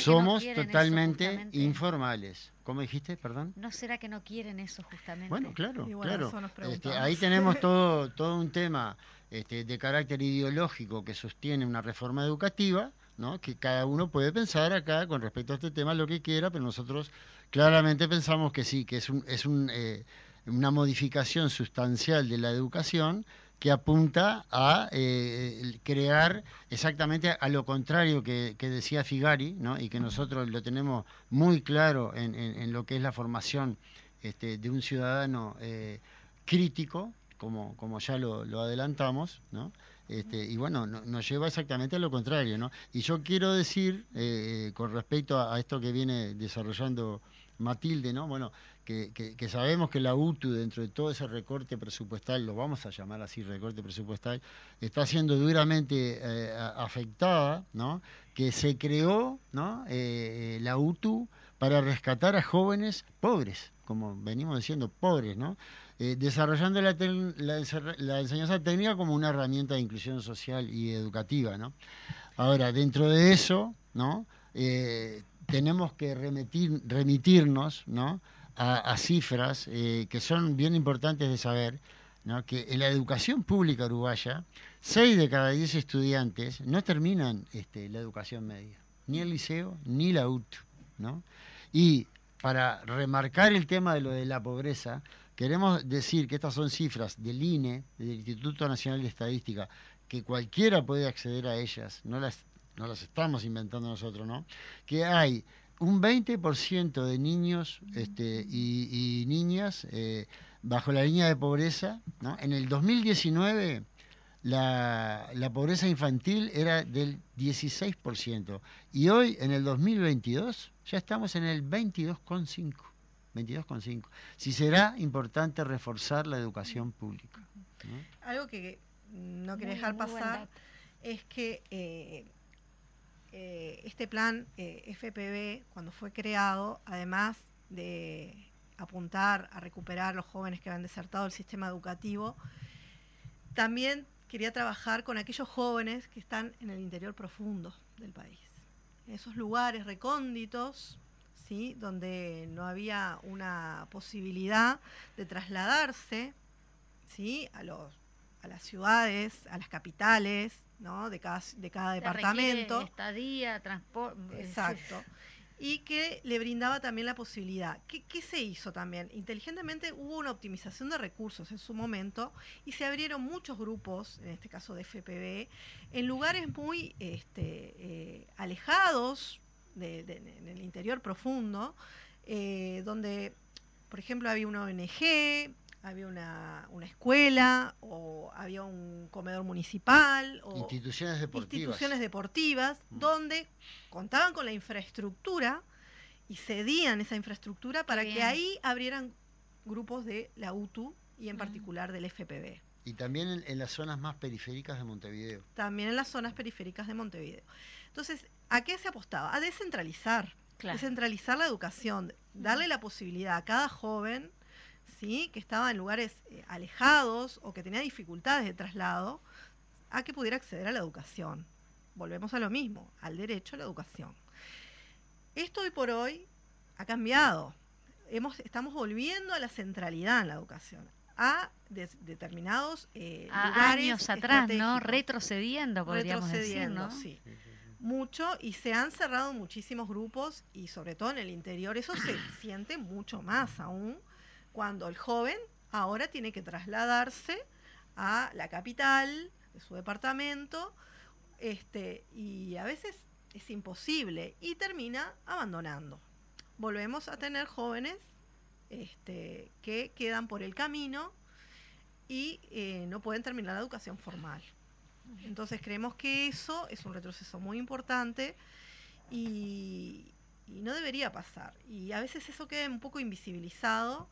somos totalmente informales. ¿Cómo dijiste, perdón? ¿No será que no quieren eso justamente? Bueno, claro, claro. Este, ahí tenemos <laughs> todo, todo un tema este, de carácter ideológico que sostiene una reforma educativa, ¿no? que cada uno puede pensar acá con respecto a este tema lo que quiera, pero nosotros claramente pensamos que sí, que es, un, es un, eh, una modificación sustancial de la educación que apunta a eh, crear exactamente a lo contrario que, decía Figari, ¿no? y que nosotros lo tenemos muy claro en, lo que es la formación este, de un ciudadano eh, crítico, como, como ya lo, adelantamos, ¿no? Este, y bueno, nos lleva exactamente a lo contrario. ¿no? Y yo quiero decir, eh, con respecto a, esto que viene desarrollando Matilde, ¿no? bueno, que, sabemos que la UTU, dentro de todo ese recorte presupuestal, lo vamos a llamar así recorte presupuestal, está siendo duramente eh, afectada, ¿no? que se creó ¿no? Eh, eh, la UTU para rescatar a jóvenes pobres, como venimos diciendo, pobres, ¿no? Desarrollando la, la enseñanza técnica como una herramienta de inclusión social y educativa. ¿no? Ahora, dentro de eso, ¿no? Eh, tenemos que remitir, remitirnos ¿no? A, cifras eh, que son bien importantes de saber, que en la educación pública uruguaya, 6 de cada 10 estudiantes no terminan este, la educación media, ni el liceo ni la UTU. ¿no? Y para remarcar el tema de lo de la pobreza, queremos decir que estas son cifras del INE, del Instituto Nacional de Estadística, que cualquiera puede acceder a ellas, no las, no las estamos inventando nosotros, ¿no? Que hay un 20% de niños este, y, y niñas eh, bajo la línea de pobreza, ¿no? En el 2019 la, la pobreza infantil era del 16% y hoy en el 2022 ya estamos en el 22,5%. 22,5. Si será importante reforzar la educación pública. ¿no? Algo que no quería dejar pasar es que eh, eh, este plan eh, FPB, cuando fue creado, además de apuntar a recuperar los jóvenes que habían desertado del sistema educativo, también quería trabajar con aquellos jóvenes que están en el interior profundo del país. Esos lugares recónditos, ¿sí? donde no había una posibilidad de trasladarse ¿sí? a, los, a las ciudades, a las capitales ¿no? de, cada, de cada Se departamento. Estadía, transporte. Exacto. Y que le brindaba también la posibilidad. ¿Qué, qué se hizo también? Inteligentemente hubo una optimización de recursos en su momento y se abrieron muchos grupos, en este caso de FPV, en lugares muy este, eh, alejados de- de- en el interior profundo, eh, donde, por ejemplo, había una ONG, había una, una escuela o había un comedor municipal o Instituciones deportivas. instituciones deportivas donde contaban con la infraestructura y cedían esa infraestructura para que ahí abrieran grupos de la UTU y en Mm. particular del FPB. Y también en, en las zonas más periféricas de Montevideo. También en las zonas periféricas de Montevideo. Entonces, ¿a qué se apostaba? A descentralizar. Claro. Descentralizar la educación, darle la posibilidad a cada joven ¿sí? que estaba en lugares eh, alejados o que tenía dificultades de traslado, a que pudiera acceder a la educación. Volvemos a lo mismo, al derecho a la educación. Esto hoy por hoy ha cambiado. Hemos, estamos volviendo a la centralidad en la educación, a determinados eh, A lugares años atrás, ¿no? retrocediendo, podríamos decir, retrocediendo, ¿no? sí. Mucho y se han cerrado muchísimos grupos y sobre todo en el interior eso se siente mucho más aún cuando el joven ahora tiene que trasladarse a la capital de su departamento este y a veces es imposible y termina abandonando. Volvemos a tener jóvenes este, que quedan por el camino y eh, no pueden terminar la educación formal. Entonces creemos que eso es un retroceso muy importante y, y no debería pasar. Y a veces eso queda un poco invisibilizado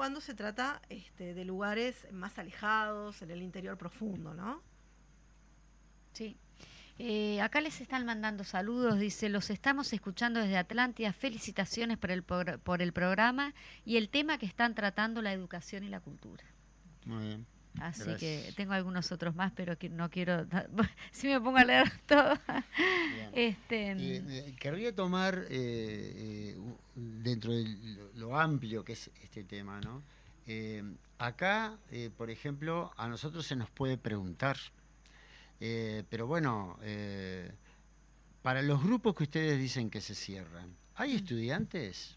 cuando se trata este, de lugares más alejados, en el interior profundo, ¿no? Sí. Eh, acá les están mandando saludos, dice, los estamos escuchando desde Atlántida, felicitaciones por el, progr- por el programa y el tema que están tratando, la educación y la cultura. Muy bien. Así Gracias. que tengo algunos otros más, pero que no quiero, <laughs> si me pongo a leer <laughs> todo. Este, Eh, eh, querría tomar eh, eh, dentro de lo, amplio que es este tema, ¿no? Eh, acá, por ejemplo, a nosotros se nos puede preguntar, pero bueno, para los grupos que ustedes dicen que se cierran, ¿hay estudiantes?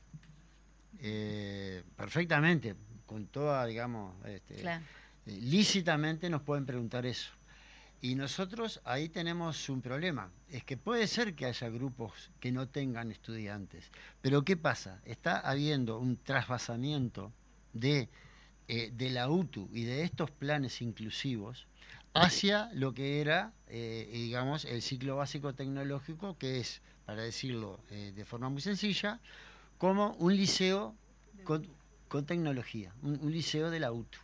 Eh, perfectamente, con toda, digamos, este, claro. Eh, lícitamente nos pueden preguntar eso. Y nosotros ahí tenemos un problema. Es que puede ser que haya grupos que no tengan estudiantes. Pero ¿qué pasa? Está habiendo un trasvasamiento de, eh, de la UTU y de estos planes inclusivos hacia lo que era, eh, digamos, el ciclo básico tecnológico, que es, para decirlo de forma muy sencilla, como un liceo con con tecnología, un, un liceo de la UTU.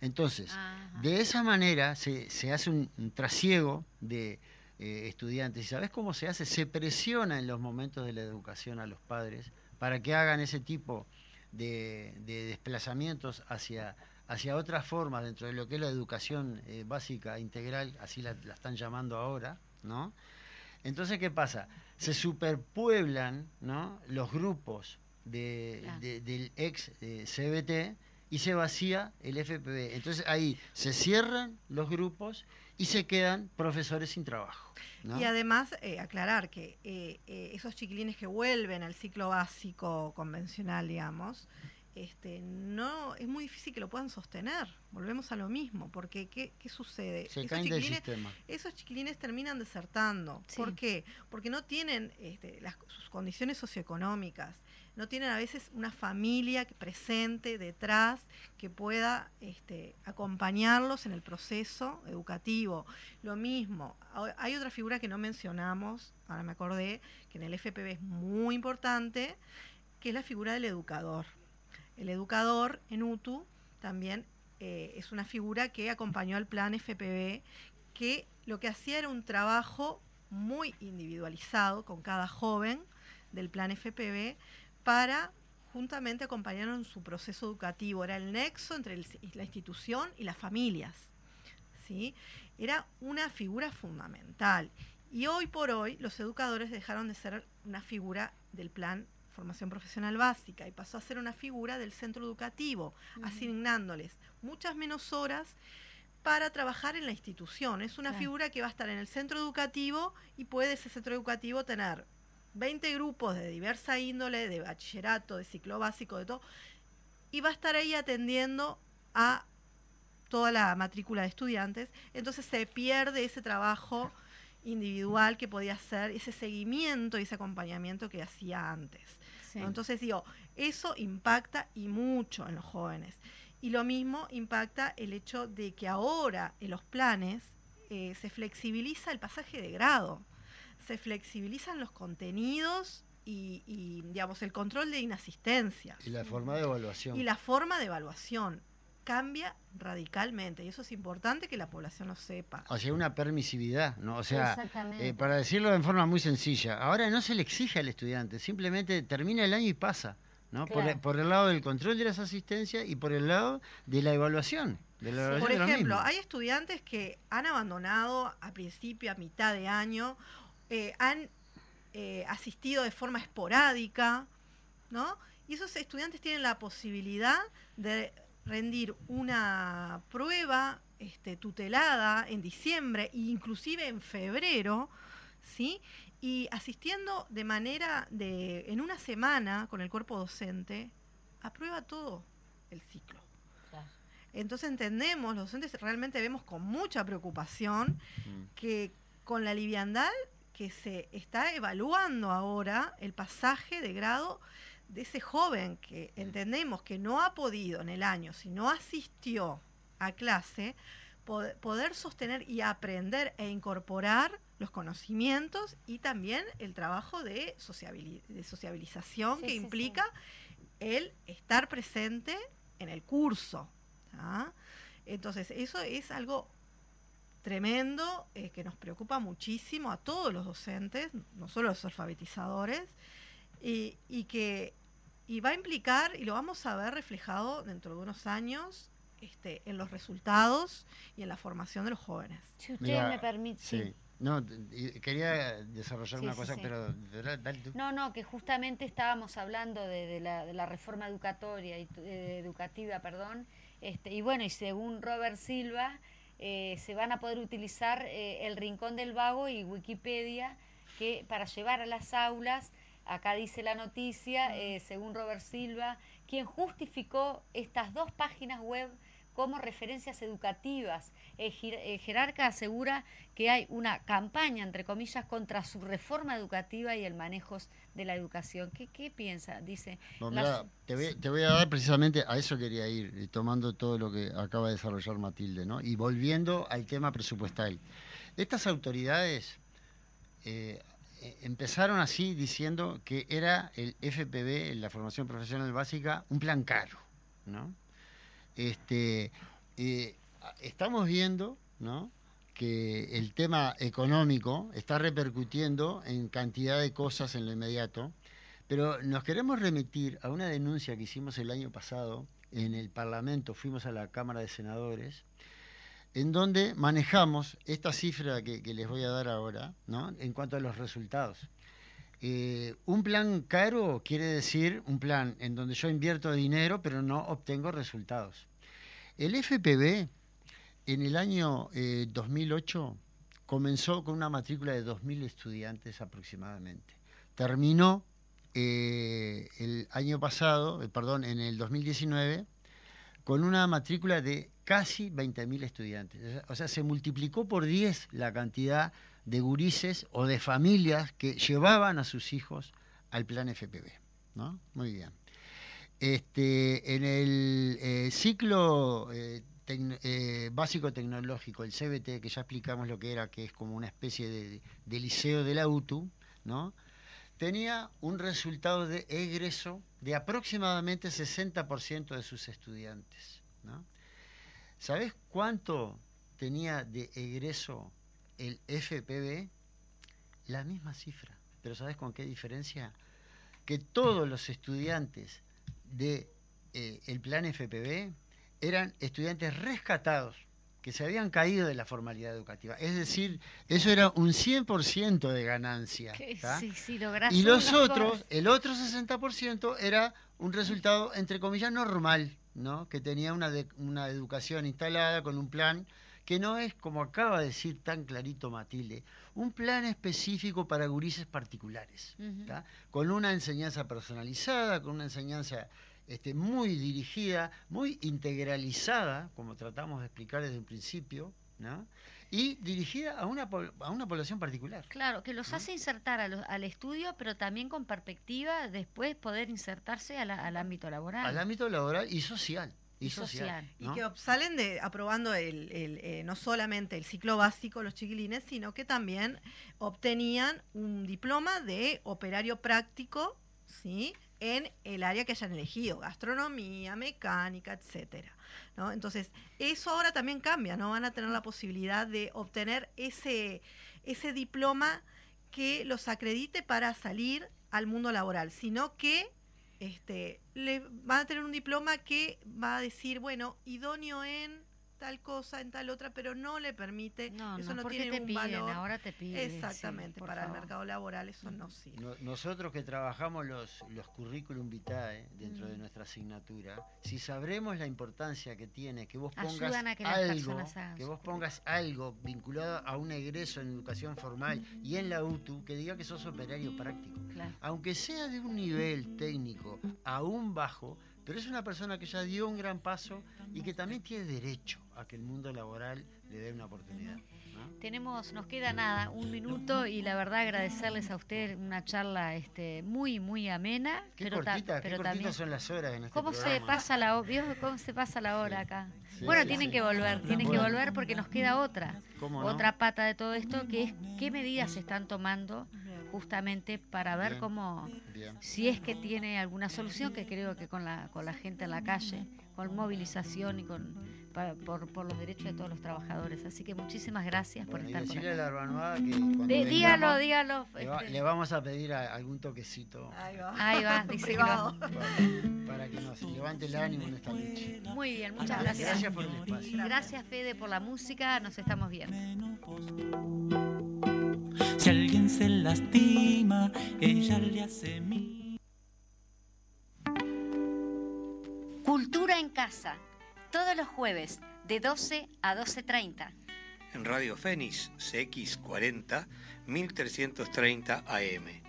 Entonces, Ajá. de esa manera se, se hace un, un trasiego de eh, estudiantes. ¿Y sabes cómo se hace? Se presiona en los momentos de la educación a los padres para que hagan ese tipo de, de desplazamientos hacia, hacia otras formas dentro de lo que es la educación eh, básica integral, así la, la están llamando ahora, ¿no? Entonces, ¿qué pasa? Se superpueblan ¿no? los grupos de, Claro. de- del ex eh, CBT y se vacía el FPV. Entonces ahí se cierran los grupos y se quedan profesores sin trabajo. ¿no? Y además, eh, aclarar que eh, eh, esos chiquilines que vuelven al ciclo básico convencional, digamos, este, no es muy difícil que lo puedan sostener. Volvemos a lo mismo, porque ¿qué, qué sucede? se Esos caen del chiquilines- sistema. esos chiquilines terminan desertando. Sí. ¿Por qué? Porque no tienen este, las, sus condiciones socioeconómicas, no tienen a veces una familia presente detrás que pueda este, acompañarlos en el proceso educativo. Lo mismo, hay otra figura que no mencionamos, ahora me acordé, que en el FPV es muy importante, que es la figura del educador. El educador en UTU también eh, es una figura que acompañó al plan FPV, que lo que hacía era un trabajo muy individualizado con cada joven del plan FPV para juntamente acompañarlo en su proceso educativo. Era el nexo entre el- la institución y las familias. ¿sí? Era una figura fundamental. Y hoy por hoy los educadores dejaron de ser una figura del plan formación profesional básica y pasó a ser una figura del centro educativo, asignándoles muchas menos horas para trabajar en la institución. Es una Claro. figura que va a estar en el centro educativo y puede ese centro educativo tener 20 grupos de diversa índole, de bachillerato, de ciclo básico, de todo, y va a estar ahí atendiendo a toda la matrícula de estudiantes. Entonces se pierde ese trabajo individual que podía hacer, ese seguimiento y ese acompañamiento que hacía antes. Sí. ¿no? Entonces digo, eso impacta y mucho en los jóvenes. Y lo mismo impacta el hecho de que ahora en los planes eh, se flexibiliza el pasaje de grado, se flexibilizan los contenidos y, y, digamos, el control de inasistencia Y la forma de evaluación. y la forma de evaluación cambia radicalmente y eso es importante que la población lo sepa. Hacia una permisividad, ¿no? O sea, Exactamente. eh, para decirlo en forma muy sencilla, ahora no se le exige al estudiante, simplemente termina el año y pasa, ¿no? Por, el lado del control de las asistencias y por el lado de la evaluación. De la evaluación Por ejemplo, hay estudiantes que han abandonado a principio, a mitad de año, eh, han eh, asistido de forma esporádica, ¿no? Y esos estudiantes tienen la posibilidad de rendir una prueba este, tutelada en diciembre e inclusive en febrero, ¿sí? Y asistiendo de manera de, en una semana con el cuerpo docente, aprueba todo el ciclo. Entonces entendemos, los docentes realmente vemos con mucha preocupación Mm. que con la liviandad que se está evaluando ahora el pasaje de grado de ese joven que entendemos que no ha podido en el año, si no asistió a clase, pod- poder sostener y aprender e incorporar los conocimientos y también el trabajo de, sociabili- de sociabilización Sí, que sí, sí. implica el estar presente en el curso. ¿tá? Entonces, eso es algo tremendo eh, que nos preocupa muchísimo a todos los docentes, no solo a los alfabetizadores, y, y que y va a implicar, y lo vamos a ver reflejado dentro de unos años, este, en los resultados y en la formación de los jóvenes. Si usted Mira, me permite. Sí. No, quería desarrollar Sí, una sí, cosa, sí. pero dale, dale tú. No, no, que justamente estábamos hablando de, de la, de la reforma educatoria y eh, educativa, perdón, este, y bueno, y según Robert Silva, eh, se van a poder utilizar eh, el Rincón del Vago y Wikipedia que para llevar a las aulas, acá dice la noticia, eh, según Robert Silva, quien justificó estas dos páginas web como referencias educativas. El, jer- el jerarca asegura que hay una campaña, entre comillas, contra su reforma educativa y el manejo de la educación. ¿Qué, qué piensa? Dice. Las- mirá, te, voy, te voy a dar precisamente a eso quería ir, eh, tomando todo lo que acaba de desarrollar Matilde, ¿no? Y volviendo al tema presupuestal. Estas autoridades eh, eh, empezaron así diciendo que era el FPB, la formación profesional básica, un plan caro, ¿no? Este, eh, estamos viendo, que el tema económico está repercutiendo en cantidad de cosas en lo inmediato, pero nos queremos remitir a una denuncia que hicimos el año pasado en el Parlamento, fuimos a la Cámara de Senadores, en donde manejamos esta cifra que, les voy a dar ahora, en cuanto a los resultados. Eh, un plan caro quiere decir un plan en donde yo invierto dinero pero no obtengo resultados. El FPB en el año 2008 eh, comenzó con una matrícula de 2.000 estudiantes aproximadamente. Terminó eh, el año pasado, perdón, en el 2019, con una matrícula de casi 20.000 estudiantes. O sea, se multiplicó por 10 la cantidad de gurises o de familias que llevaban a sus hijos al plan FPB. ¿no? Muy bien. Este, en el ciclo eh, básico tecnológico, el CBT, que ya explicamos lo que era, que es como una especie de, liceo de la UTU, ¿no? tenía un resultado de egreso de aproximadamente 60% de sus estudiantes. ¿Sabes cuánto tenía de egreso el FPB? La misma cifra. Pero ¿sabes con qué diferencia? Que todos los estudiantes del de, eh, plan FPB eran estudiantes rescatados que se habían caído de la formalidad educativa. Es decir, eso era un 100% de ganancia. Sí, sí, y los otros, el otro 60% era un resultado, entre comillas, normal, ¿no? que tenía una, una educación instalada con un plan que no es, como acaba de decir tan clarito Matilde, un plan específico para gurises particulares, con una enseñanza personalizada, con una enseñanza este, muy dirigida, muy integralizada, como tratamos de explicar desde un principio, ¿no? y dirigida a una, a una población particular. Claro, que los hace insertar al estudio, pero también con perspectiva después poder insertarse al ámbito laboral. Al ámbito laboral y social. Y, social. Y que salen de aprobando el, el eh, no solamente el ciclo básico los chiquilines, sino que también obtenían un diploma de operario práctico, ¿sí? en el área que hayan elegido, gastronomía, mecánica, etcétera. ¿no? Entonces, eso ahora también cambia, no van a tener la posibilidad de obtener ese, ese diploma que los acredite para salir al mundo laboral, sino que este, le, van a tener un diploma que va a decir, bueno, idóneo en tal cosa, en tal otra, pero no le permite, eso no, tiene un valor. Ahora te piden, Exactamente, para el mercado laboral eso no sirve. nosotros que trabajamos los, los currículum vitae dentro de nuestra asignatura, si sabremos la importancia que tiene que vos pongas algo, que vos pongas algo vinculado a un egreso en educación formal y en la UTU, que diga que sos operario práctico. Aunque sea de un nivel técnico aún bajo, pero es una persona que ya dio un gran paso y que también tiene derecho a que el mundo laboral le dé una oportunidad. Tenemos, nos queda nada, un minuto y la verdad agradecerles a usted una charla este, muy, muy amena. Qué pero, cortita, pero también, son las horas en este ¿Cómo se pasa la cómo se pasa la hora acá? bueno, tienen que volver, tienen que volver porque nos queda otra, otra pata de todo esto, que es qué medidas se están tomando justamente para ver cómo, si es que tiene alguna solución, que creo que con la, con la gente en la calle, con movilización y con por, por, los derechos de todos los trabajadores. Así que muchísimas gracias por estar nosotros. dígalo, dígalo. Este. Le, vamos a pedir algún toquecito. Ahí va. Ahí va, <laughs> dice para, que nos levante el ánimo en esta noche. Muy bien, muchas gracias. Gracias por el espacio. Gracias, Fede, por la música. Nos estamos viendo. Si alguien se lastima, ella le hace mi. Cultura en casa, todos los jueves de 12 a 12.30. En Radio Fénix CX40 1330 AM